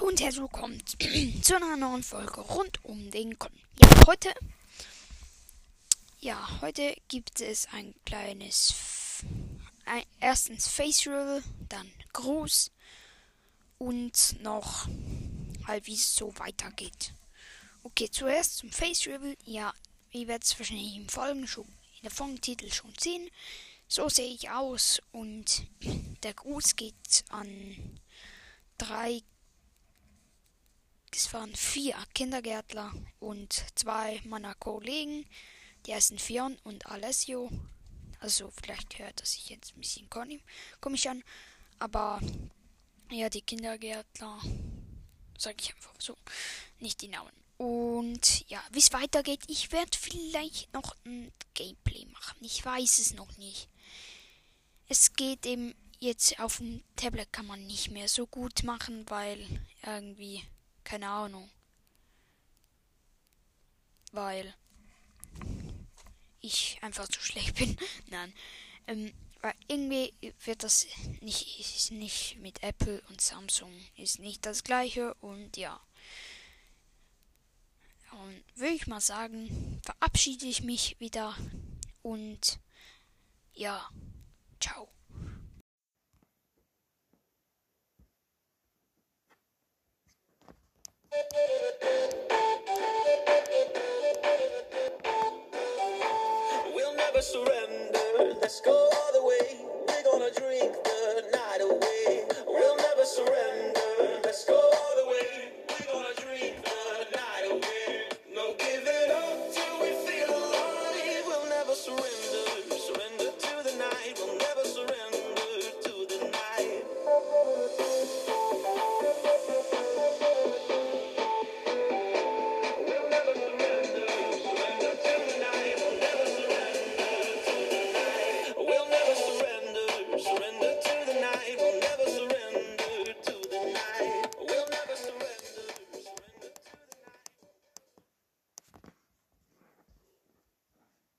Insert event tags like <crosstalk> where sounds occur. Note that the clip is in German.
herzlich willkommen <clears throat> zu einer neuen Folge rund um den Con. Ja, heute, ja, heute gibt es ein kleines, ein, erstens Face Reveal, dann Gruß und noch halt wie es so weitergeht. Okay, zuerst zum Face Reveal. Ja, ihr werdet es wahrscheinlich im Folgen schon in der Folgentitel schon sehen. So sehe ich aus und <clears throat> der Gruß geht an drei es waren vier Kindergärtler und zwei meiner Kollegen. Die heißen Fion und Alessio. Also vielleicht hört das sich jetzt ein bisschen komisch an. Aber ja, die Kindergärtler, sage ich einfach so, nicht die Namen. Und ja, wie es weitergeht, ich werde vielleicht noch ein Gameplay machen. Ich weiß es noch nicht. Es geht eben jetzt auf dem Tablet kann man nicht mehr so gut machen, weil irgendwie keine Ahnung. Weil ich einfach zu schlecht bin. <laughs> Nein. Ähm, weil irgendwie wird das nicht, ist nicht mit Apple und Samsung ist nicht das gleiche und ja. Und würde ich mal sagen, verabschiede ich mich wieder und ja, ciao. Let's go.